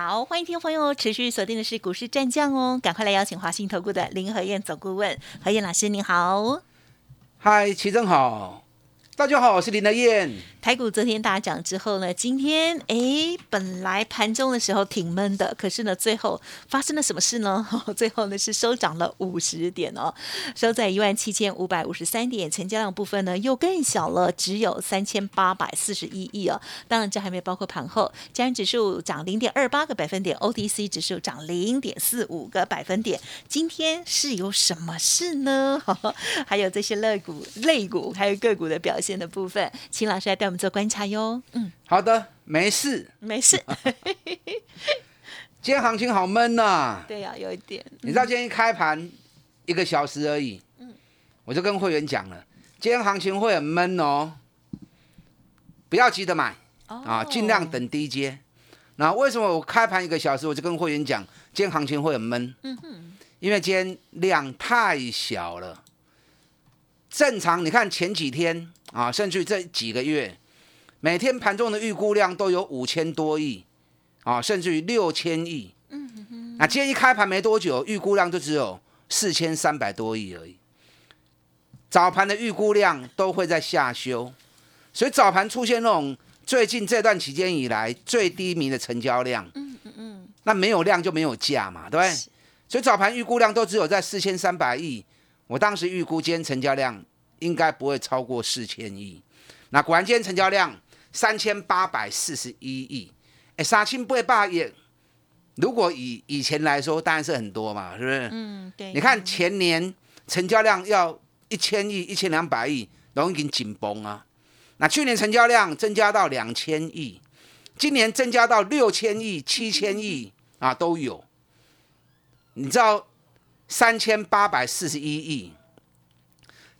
好，欢迎听众朋友持续锁定的是股市战将哦，赶快来邀请华信投顾的林和燕总顾问何燕老师，您好。嗨，齐正好，大家好，我是林和燕。台股昨天大涨之后呢，今天哎，本来盘中的时候挺闷的，可是呢，最后发生了什么事呢？最后呢是收涨了五十点哦，收在一万七千五百五十三点，成交量部分呢又更小了，只有三千八百四十一亿哦。当然这还没包括盘后，加权指数涨零点二八个百分点，OTC 指数涨零点四五个百分点。今天是有什么事呢？还有这些类股、类股还有个股的表现的部分，请老师来带我们。做观察哟，嗯，好的，没事，没事。今天行情好闷呐，对呀，有一点。你知道今天一开盘一个小时而已，嗯，我就跟会员讲了，今天行情会很闷哦，不要急着买啊，尽量等低阶。那为什么我开盘一个小时我就跟会员讲，今天行情会很闷？嗯哼，因为今天量太小了。正常你看前几天啊，甚至这几个月。每天盘中的预估量都有五千多亿，啊，甚至于六千亿。嗯哼。那今天一开盘没多久，预估量就只有四千三百多亿而已。早盘的预估量都会在下修，所以早盘出现那种最近这段期间以来最低迷的成交量。嗯嗯嗯。那没有量就没有价嘛，对不对？所以早盘预估量都只有在四千三百亿。我当时预估今天成交量应该不会超过四千亿。那果然今天成交量。三千八百四十一亿，哎，三千八百亿，如果以以前来说，当然是很多嘛，是不是？嗯，对。你看前年成交量要一千亿、一千两百亿，都已经紧绷啊。那去年成交量增加到两千亿，今年增加到六千亿、七千亿啊都有。你知道三千八百四十一亿，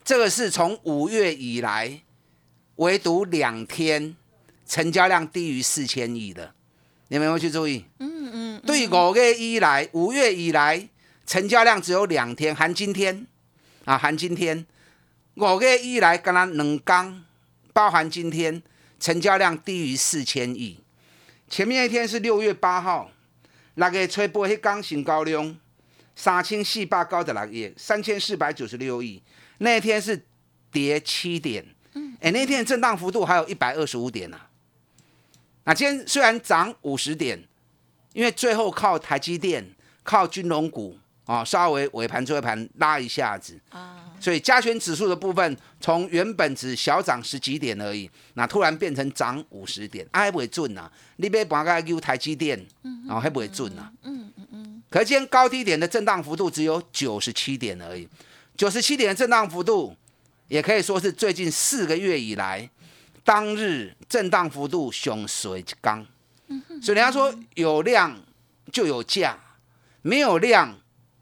这个是从五月以来。唯独两天成交量低于四千亿的，你们有没有去注意？嗯嗯。对五月以来，五月以来成交量只有两天，含今天啊，含今天五月以来，刚刚两刚包含今天成交量低于四千亿。前面一天是六月八号，那个吹波迄刚新高量三千四百高十六亿，三千四百九十六亿，那一天是跌七点。哎，那天的震荡幅度还有一百二十五点呢。那今天虽然涨五十点，因为最后靠台积电、靠金融股啊，稍微尾盘最后盘拉一下子啊，所以加权指数的部分从原本只小涨十几点而已，那突然变成涨五十点，还不会准呐？你别把个 U 台积电，然后还不会准呐？嗯嗯嗯。可是今天高低点的震荡幅度只有九十七点而已，九十七点的震荡幅度。也可以说是最近四个月以来，当日震荡幅度熊水刚，所以人家说有量就有价，没有量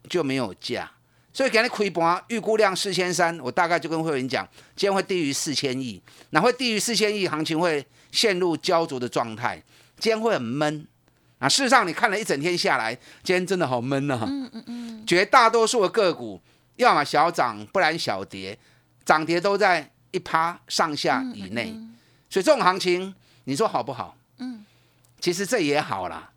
就没有价。所以给你亏盘预估量四千三，我大概就跟会员讲，今天会低于四千亿，那会低于四千亿，行情会陷入焦灼的状态，今天会很闷。啊，事实上你看了一整天下来，今天真的好闷啊。嗯嗯嗯，绝大多数的个股要么小涨，不然小跌。涨跌都在一趴上下以内，所以这种行情你说好不好？嗯，其实这也好啦。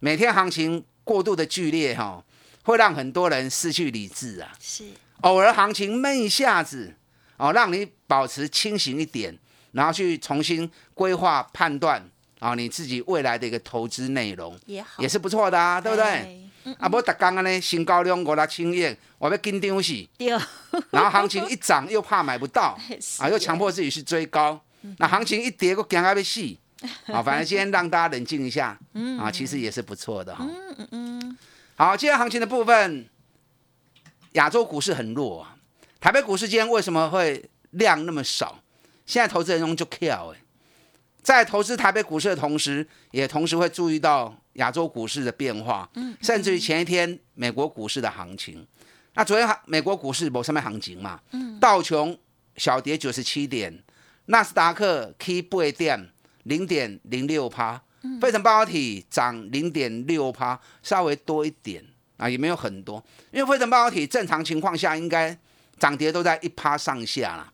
每天行情过度的剧烈哈，会让很多人失去理智啊。是，偶尔行情闷一下子哦，让你保持清醒一点，然后去重新规划判断啊，你自己未来的一个投资内容也好，也是不错的啊，对不对？啊，不，逐刚刚呢，新高量五六千亿，我要紧张死。对。然后行情一涨又怕买不到，啊，又强迫自己去追高。那行情一跌，我惊到要死。啊，反正今天让大家冷静一下，啊，其实也是不错的哈。嗯嗯嗯。好，今天行情的部分，亚洲股市很弱啊。台北股市今天为什么会量那么少？现在投资人中就 care 哎，在投资台北股市的同时，也同时会注意到。亚洲股市的变化，嗯甚至于前一天美国股市的行情，那昨天美国股市某上面行情嘛，嗯。道琼小跌九十七点，纳斯达克 K 八点零点零六趴，费城半导体涨零点六趴，稍微多一点啊，也没有很多，因为费城半导体正常情况下应该涨跌都在一趴上下啦，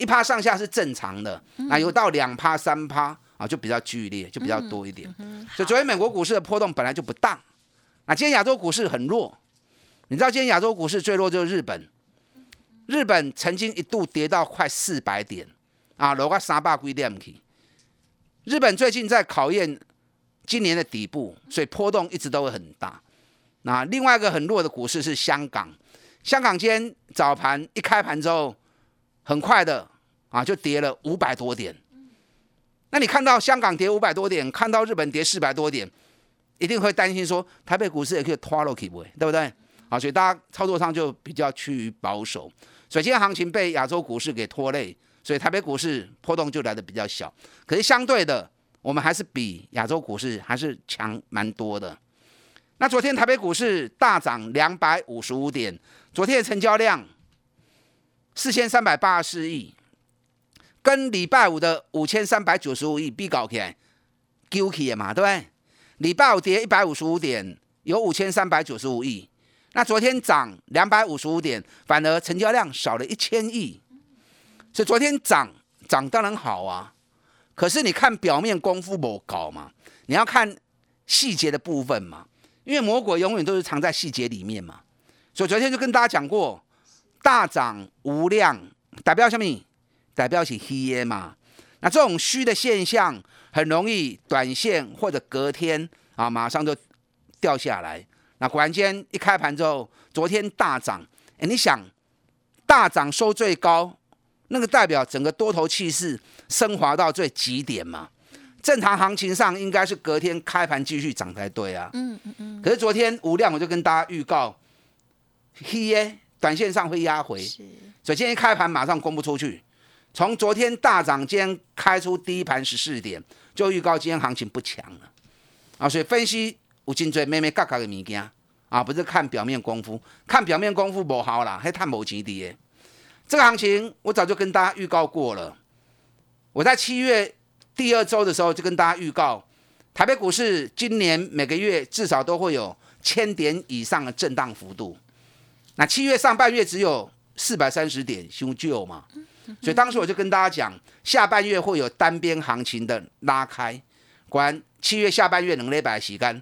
一趴上下是正常的，那有到两趴三趴啊，就比较剧烈，就比较多一点。所以昨天美国股市的波动本来就不大，那今天亚洲股市很弱，你知道今天亚洲股市最弱就是日本，日本曾经一度跌到快四百点啊，落个三百几点去。日本最近在考验今年的底部，所以波动一直都会很大。那另外一个很弱的股市是香港，香港今天早盘一开盘之后，很快的啊就跌了五百多点。那你看到香港跌五百多点，看到日本跌四百多点，一定会担心说台北股市也可以拖落去不？对不对？啊，所以大家操作上就比较趋于保守。所以今天行情被亚洲股市给拖累。所以台北股市波动就来的比较小，可是相对的，我们还是比亚洲股市还是强蛮多的。那昨天台北股市大涨两百五十五点，昨天的成交量四千三百八十亿，跟礼拜五的五千三百九十五亿比搞起来，丢起嘛，对不对？礼拜五跌一百五十五点，有五千三百九十五亿，那昨天涨两百五十五点，反而成交量少了一千亿。所以昨天涨涨当然好啊，可是你看表面功夫不搞嘛，你要看细节的部分嘛，因为魔鬼永远都是藏在细节里面嘛。所以昨天就跟大家讲过，大涨无量代表什么？代表是虚嘛。那这种虚的现象很容易短线或者隔天啊马上就掉下来。那果然间一开盘之后，昨天大涨，哎，你想大涨收最高。那个代表整个多头气势升华到最极点嘛？正常行情上应该是隔天开盘继续涨才对啊。嗯嗯嗯。可是昨天无量我就跟大家预告，黑耶，短线上会压回。是。所以今天开盘马上公布出去，从昨天大涨，今天开出第一盘十四点，就预告今天行情不强了。啊，所以分析有真多妹妹嘎嘎的物件啊，不是看表面功夫，看表面功夫不好啦，还探无钱的。这个行情我早就跟大家预告过了。我在七月第二周的时候就跟大家预告，台北股市今年每个月至少都会有千点以上的震荡幅度。那七月上半月只有四百三十点，修旧嘛，所以当时我就跟大家讲，下半月会有单边行情的拉开。果然七月下半月能力百洗干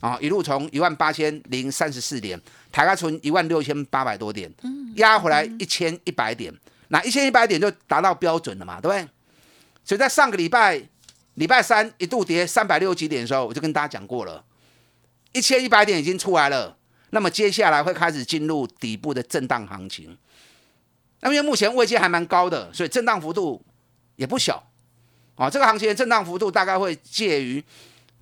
啊，一路从一万八千零三十四点。台卡存一万六千八百多点，压回来一千一百点，那一千一百点就达到标准了嘛，对不对？所以在上个礼拜礼拜三一度跌三百六十几点的时候，我就跟大家讲过了，一千一百点已经出来了，那么接下来会开始进入底部的震荡行情。那因为目前位阶还蛮高的，所以震荡幅度也不小啊。这个行情的震荡幅度大概会介于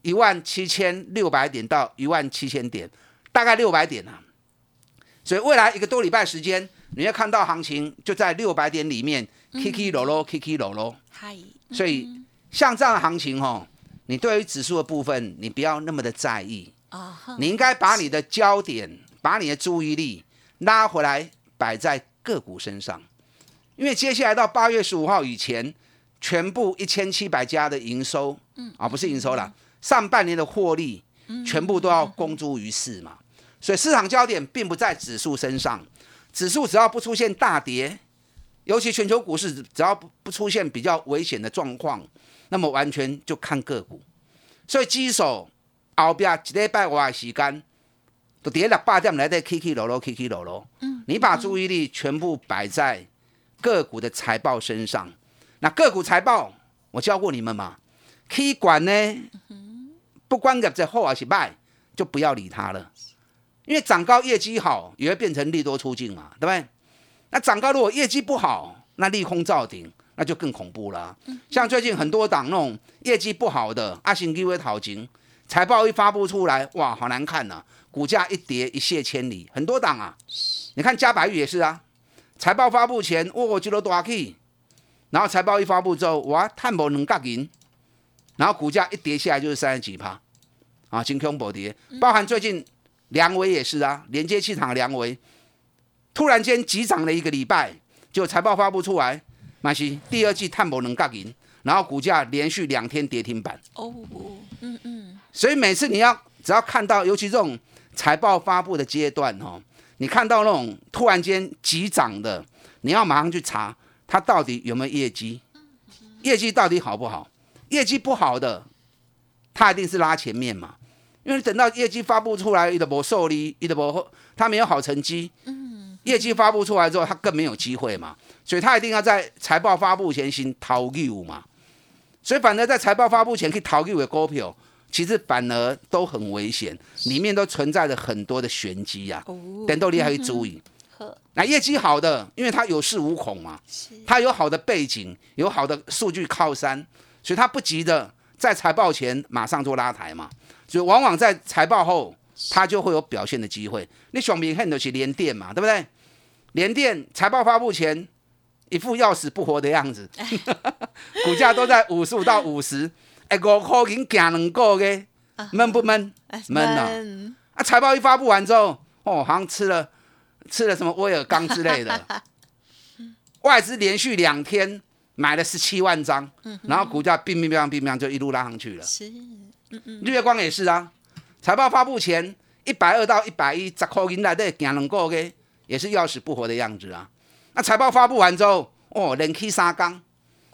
一万七千六百点到一万七千点，大概六百点啊。所以未来一个多礼拜时间，你会看到行情就在六百点里面，K K 落落，K K 落落。嗨，所以像这样的行情哦，你对于指数的部分，你不要那么的在意啊。你应该把你的焦点，把你的注意力拉回来，摆在个股身上，因为接下来到八月十五号以前，全部一千七百家的营收，嗯，啊不是营收啦，上半年的获利，全部都要公诸于世嘛。所以市场焦点并不在指数身上，指数只要不出现大跌，尤其全球股市只要不不出现比较危险的状况，那么完全就看个股。所以基手后边一礼拜外时间，都跌了八点来的 K K 楼楼 K K 楼楼。嗯，你把注意力全部摆在个股的财报身上。那个股财报我教过你们嘛？可以管呢，不管个在好还是坏，就不要理它了。因为涨高业绩好，也会变成利多出境嘛，对不对？那涨高如果业绩不好，那利空造顶，那就更恐怖了。像最近很多档那种业绩不好的，阿信基微讨情，财报一发布出来，哇，好难看呐，股价一跌一泻千里。很多档啊，你看嘉白玉也是啊，财报发布前，哇，就都大起，然后财报一发布之后，哇，探博能格银，然后股价一跌下来就是三十几趴，啊，金空暴跌，包含最近。梁维也是啊，连接气场梁维突然间急涨了一个礼拜，就财报发布出来，马西第二季碳博能杠赢，然后股价连续两天跌停板。哦，嗯嗯。所以每次你要只要看到，尤其这种财报发布的阶段哦，你看到那种突然间急涨的，你要马上去查它到底有没有业绩，业绩到底好不好？业绩不好的，它一定是拉前面嘛。因为等到业绩发布出来，伊都无受力，伊都无，他没有好成绩。嗯，业绩发布出来之后，他更没有机会嘛，所以他一定要在财报发布前先逃股嘛。所以反而在财报发布前可以逃股的股票，其实反而都很危险，里面都存在着很多的玄机呀。哦，等到你还要注意。那业绩好的，因为他有恃无恐嘛，他有好的背景，有好的数据靠山，所以他不急着在财报前马上做拉抬嘛。所以往往在财报后，它就会有表现的机会。你想明看的是联电嘛，对不对？联电财报发布前一副要死不活的样子，股价都在五十五到五十，哎，五块钱行两个月，闷不闷？闷啊！啊，财报一发布完之后，哦，好像吃了吃了什么威尔刚之类的，外资连续两天买了十七万张，然后股价乒乒乓乒乓就一路拉上去了。是。日月光也是啊，财报发布前一百二到一百一，十块银来的行两个月，也是要死不活的样子啊。那财报发布完之后，哦，连 K 三缸，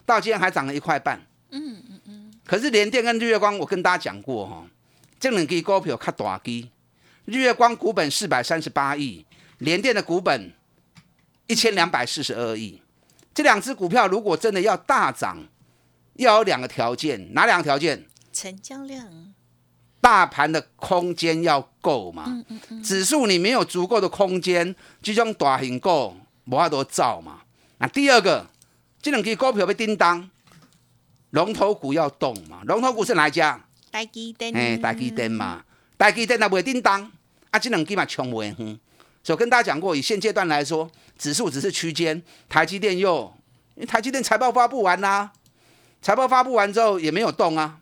到今天还涨了一块半。嗯嗯嗯。可是联电跟日月光，我跟大家讲过哈，这两支股票较大基，日月光股本四百三十八亿，联电的股本一千两百四十二亿。这两只股票如果真的要大涨，要有两个条件，哪两个条件？成交量，大盘的空间要够嘛？嗯嗯嗯。指数你没有足够的空间，这种大型股无法多造嘛。那第二个，这两支股票被叮当，龙头股要动嘛？龙头股是哪一家？台积电。哎，台积电嘛，台积电那不会叮当，啊，这两支嘛冲不哼。所以跟大家讲过，以现阶段来说，指数只是区间，台积电又，因为台积电财报发布完啦，财报发布完之后也没有动啊。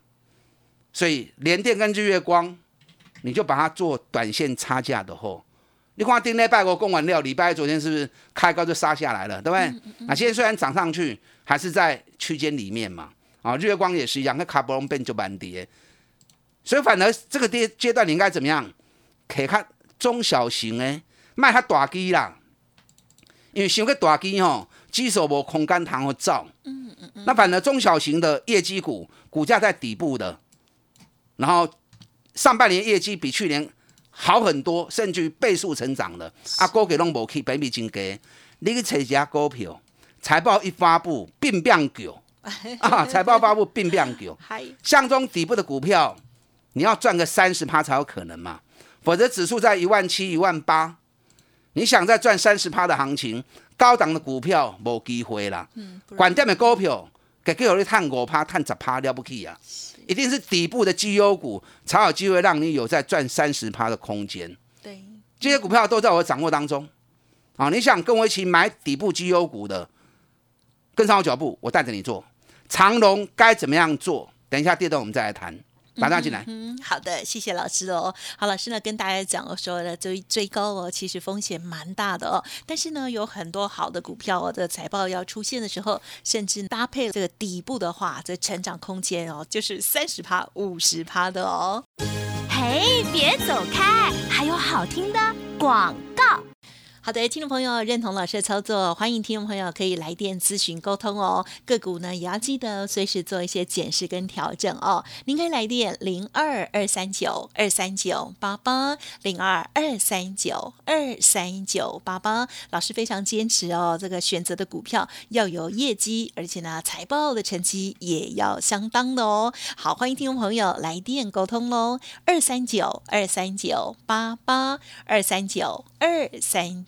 所以联电跟日月光，你就把它做短线差价的货。你看丁内拜国供完料，礼拜昨天是不是开高就杀下来了，对不对？那现在虽然涨上去，还是在区间里面嘛。啊，日月光也是一样，那卡布隆变就蛮跌。所以反而这个跌阶段你应该怎么样？可以看中小型诶，卖它大机啦。因为想个大机吼，基手无空间堂和造。嗯嗯嗯。那反而中小型的业绩股，股价在底部的。然后上半年业绩比去年好很多，甚至于倍数成长的。啊，股给拢无去，百米金给，你去找一家股票，财报一发布，变变狗 啊！财报发布变变狗，相中底部的股票，你要赚个三十趴才有可能嘛，否则指数在一万七、一万八，你想再赚三十趴的行情，高档的股票无机会啦。嗯，管店的股票，给给有你探五趴、探十趴了不起啊！一定是底部的绩优股才有机会让你有在赚三十趴的空间。对，这些股票都在我掌握当中。啊，你想跟我一起买底部绩优股的，跟上我脚步，我带着你做。长龙该怎么样做？等一下跌动我们再来谈。马上进来。嗯，好的，谢谢老师哦。好，老师呢跟大家讲说的追追高哦，其实风险蛮大的哦。但是呢，有很多好的股票哦，的财报要出现的时候，甚至搭配这个底部的话，这成长空间哦，就是三十趴、五十趴的哦。嘿，别走开，还有好听的广告。好的，听众朋友认同老师的操作，欢迎听众朋友可以来电咨询沟通哦。个股呢也要记得随时做一些检视跟调整哦。您可以来电零二二三九二三九八八零二二三九二三九八八。老师非常坚持哦，这个选择的股票要有业绩，而且呢财报的成绩也要相当的哦。好，欢迎听众朋友来电沟通喽，二三九二三九八八二三九二三。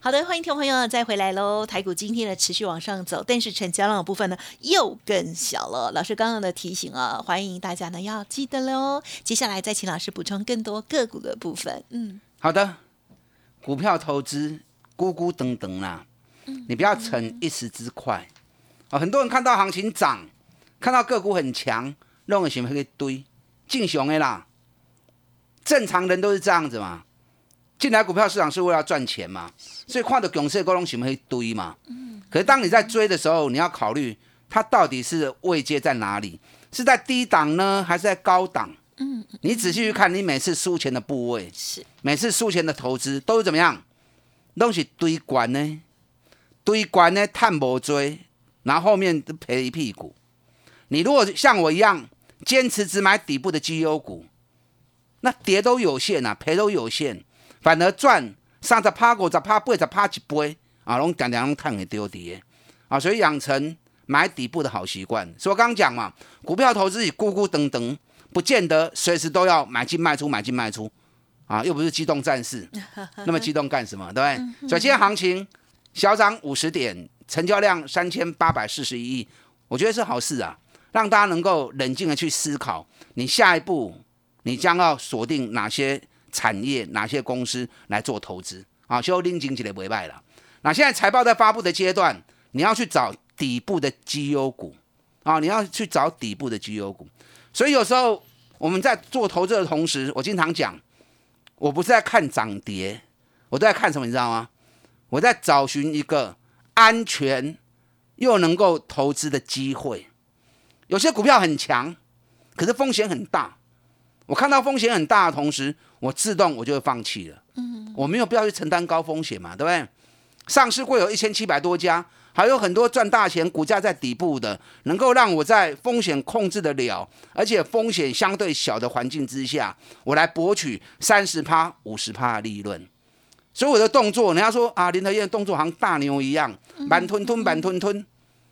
好的，欢迎听众朋友再回来喽。台股今天呢持续往上走，但是成交量的部分呢又更小了。老师刚刚的提醒啊，欢迎大家呢要记得喽。接下来再请老师补充更多个股的部分。嗯，好的，股票投资咕咕等等啦。你不要逞一时之快啊！很多人看到行情涨，看到个股很强，弄个什么一堆进熊的啦。正常人都是这样子嘛，进来股票市场是为了赚钱嘛，所以看到熊市高龙什么一堆嘛。可是当你在追的时候，你要考虑它到底是位阶在哪里，是在低档呢，还是在高档？嗯，你仔细去看，你每次输钱的部位是每次输钱的投资都是怎么样？东西堆关呢？堆关呢，探不追，然后后面都赔一屁股。你如果像我一样坚持只买底部的绩优股，那跌都有限啊，赔都有限，反而赚三十趴、五十趴、八十趴一杯啊，拢点点拢探给丢跌啊。所以养成买底部的好习惯。所以我刚刚讲嘛，股票投资你咕咕噔噔，不见得随时都要买进卖出，买进卖出 啊，又不是机动战士，那么激动干什么？对不对？所以今天行情。小涨五十点，成交量三千八百四十一亿，我觉得是好事啊，让大家能够冷静的去思考，你下一步你将要锁定哪些产业、哪些公司来做投资啊？修拎经济的尾败了。那现在财报在发布的阶段，你要去找底部的绩优股啊，你要去找底部的绩优股。所以有时候我们在做投资的同时，我经常讲，我不是在看涨跌，我都在看什么，你知道吗？我在找寻一个安全又能够投资的机会。有些股票很强，可是风险很大。我看到风险很大的同时，我自动我就会放弃了。嗯，我没有必要去承担高风险嘛，对不对？上市会有一千七百多家，还有很多赚大钱、股价在底部的，能够让我在风险控制得了，而且风险相对小的环境之下，我来博取三十趴、五十趴的利润。所以我的动作，人家说啊，林德燕动作好像大牛一样，慢吞吞，慢吞吞，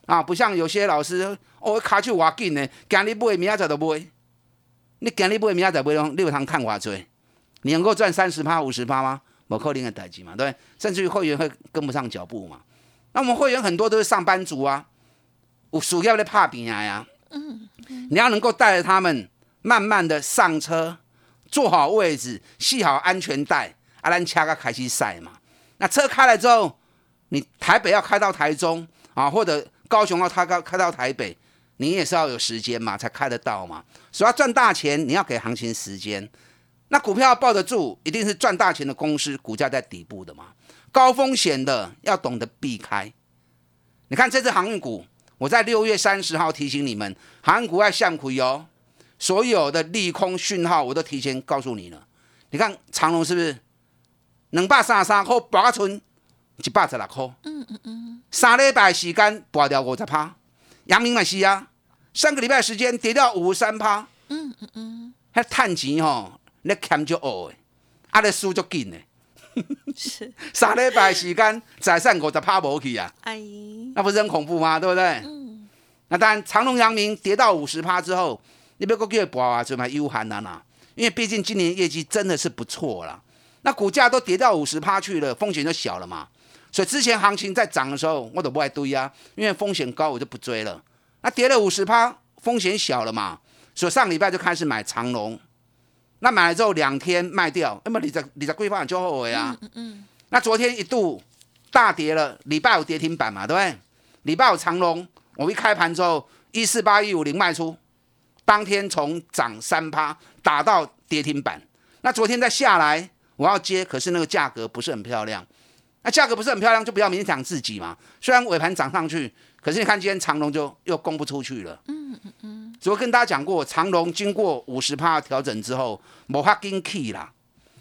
啊，不像有些老师，哦，卡手挖紧呢，今日买，明仔载就买。你今日买，明仔载买，你有通看偌多？你能够赚三十趴、五十趴吗？无可能的代志嘛，对甚至于会员会跟不上脚步嘛。那我们会员很多都是上班族啊，有需要在怕病呀。嗯，你要能够带着他们慢慢的上车，坐好位置，系好安全带。阿兰掐个开始赛嘛，那车开了之后，你台北要开到台中啊，或者高雄要开到开到台北，你也是要有时间嘛，才开得到嘛。所以要赚大钱，你要给行情时间。那股票要抱得住，一定是赚大钱的公司，股价在底部的嘛。高风险的要懂得避开。你看这只航运股，我在六月三十号提醒你们，航运股要向苦哦。所有的利空讯号我都提前告诉你了。你看长隆是不是？两百三十三块，八存一百十六块。嗯嗯嗯。三礼拜时间博掉五十趴，阳明嘛是啊，上个礼拜时间跌到五十三趴。嗯嗯嗯。还趁钱吼，你欠就恶诶，啊，你输就紧诶。是。三礼拜时间财产五十趴无去啊。哎。那不是很恐怖吗？对不对？嗯。那当然，长隆、阳明跌到五十趴之后，你不要叫博啊，就买优寒啊呐。因为毕竟今年业绩真的是不错啦。那股价都跌到五十趴去了，风险就小了嘛。所以之前行情在涨的时候，我都不爱堆啊，因为风险高，我就不追了。那跌了五十趴，风险小了嘛。所以上礼拜就开始买长龙，那买了之后两天卖掉，那么你在你在规范就后悔啊。嗯嗯。那昨天一度大跌了，礼拜五跌停板嘛，对不对？礼拜五长龙，我一开盘之后一四八一五零卖出，当天从涨三趴打到跌停板。那昨天再下来。我要接，可是那个价格不是很漂亮。那价格不是很漂亮，就不要勉强自己嘛。虽然尾盘涨上去，可是你看今天长隆就又供不出去了。嗯嗯嗯。昨跟大家讲过，长隆经过五十趴调整之后，某怕跟 key 啦，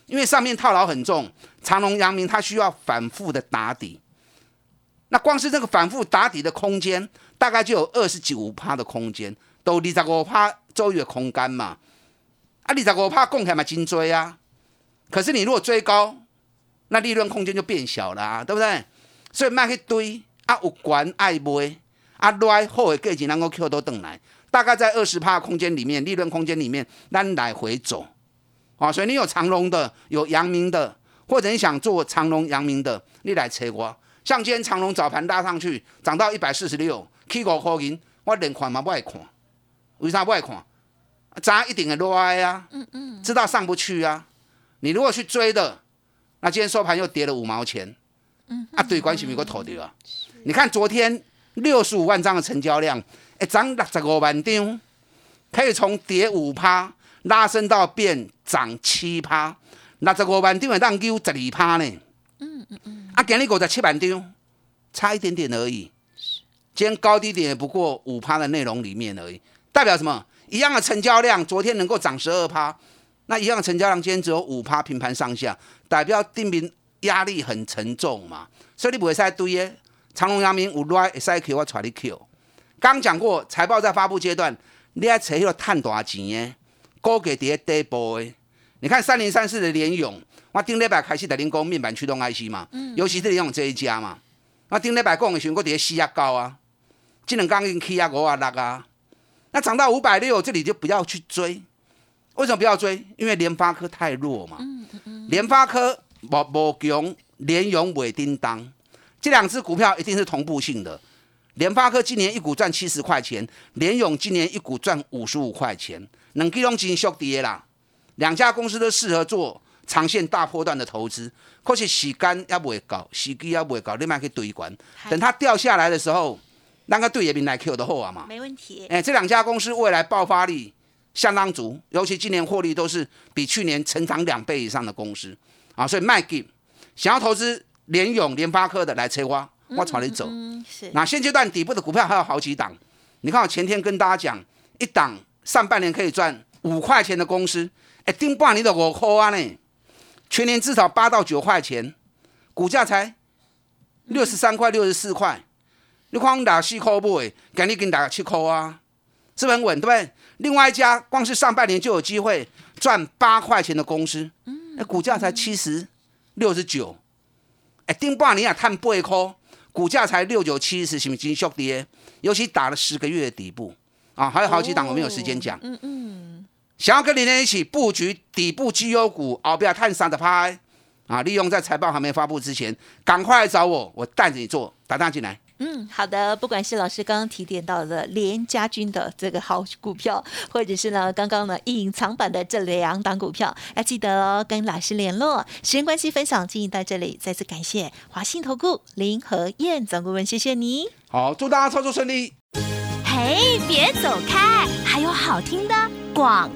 因为上面套牢很重。长隆、阳明它需要反复的打底那光是这个反复打底的空间，大概就有二十九趴的空间，都二十五趴周围的空间嘛。啊，二十五趴供起来嘛，真追啊。可是你如果追高，那利润空间就变小了啊，对不对？所以卖去堆啊，有管爱卖啊，来后的价钱能够 Q 都等来，大概在二十趴空间里面，利润空间里面，咱来回走啊。所以你有长隆的，有阳明的，或者你想做长隆、阳明的，你来找我。像今天长隆早盘拉上去，涨到一百四十六，K 五块银，我连看嘛不爱看，为啥不爱看？涨一定的落哀啊，嗯嗯，知道上不去啊。你如果去追的，那今天收盘又跌了五毛钱，嗯，啊，对关系没个头的啊。你看昨天六十五万张的成交量，一，涨六十五万张，可以从跌五趴拉升到变涨七趴，六十五万张的让丢十二趴呢。嗯嗯嗯，啊，今日五十七万张，差一点点而已。今天高低点也不过五趴的内容里面而已，代表什么？一样的成交量，昨天能够涨十二趴，那一样的成交量今天只有五趴平盘上下，代表定名压力很沉重嘛。所以你不会再堆耶。长隆、阳明有来会使 Q 我带你 Q。刚讲过，财报在发布阶段，你要找迄个赚大钱诶，高给跌底部诶。你看三零三四的联勇。我顶礼拜开始在恁讲面板驱动 IC 嘛，尤其是联勇这一家嘛。我顶礼拜讲的时候，我伫四啊高啊，这两刚已经起啊五啊六啊。那涨到五百六，这里就不要去追。为什么不要追？因为联发科太弱嘛。嗯嗯联发科无无强，联勇袂叮当，这两只股票一定是同步性的。联发科今年一股赚七十块钱，联勇今年一股赚五十五块钱，两基拢真缩跌啦。两家公司都适合做。长线大波段的投资，可是时间也未够，时机也未够，你卖去堆管。等它掉下来的时候，那个对也比来 Q 的好啊嘛。没问题。哎，这两家公司未来爆发力相当足，尤其今年获利都是比去年成长两倍以上的公司啊，所以卖给想要投资联勇、联发科的来催花，我朝你走。是。那现阶段底部的股票还有好几档，你看我前天跟大家讲，一档上半年可以赚五块钱的公司，哎，顶半年都五块啊呢。全年至少八到九块钱，股价才六十三块、六十四块，你看我打四块不？哎，赶紧给你打七块啊，是不是很稳？对不对？另外一家光是上半年就有机会赚八块钱的公司，那股价才七十六十九，哎，丁巴尼亚，探八块，股价才六九七十，是不是金缩跌？尤其打了十个月的底部啊，还有好几档我没有时间讲。嗯嗯。想要跟林天一起布局底部绩优股，后边探三的拍啊！利用在财报还没发布之前，赶快来找我，我带着你做，打单进来。嗯，好的。不管是老师刚刚提点到的连家军的这个好股票，或者是呢刚刚呢隐藏版的这两档股票，要记得哦跟老师联络。时间关系，分享进行到这里，再次感谢华信投顾林和燕总顾问，谢谢你。好，祝大家操作顺利。嘿，别走开，还有好听的广。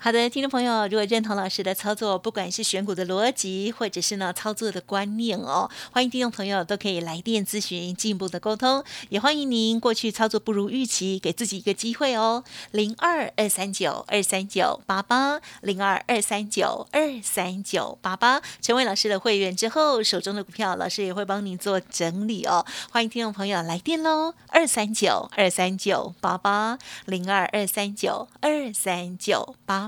好的，听众朋友，如果认同老师的操作，不管是选股的逻辑，或者是呢操作的观念哦，欢迎听众朋友都可以来电咨询进一步的沟通，也欢迎您过去操作不如预期，给自己一个机会哦，零二二三九二三九八八，零二二三九二三九八八，成为老师的会员之后，手中的股票老师也会帮您做整理哦，欢迎听众朋友来电喽，二三九二三九八八，零二二三九二三九八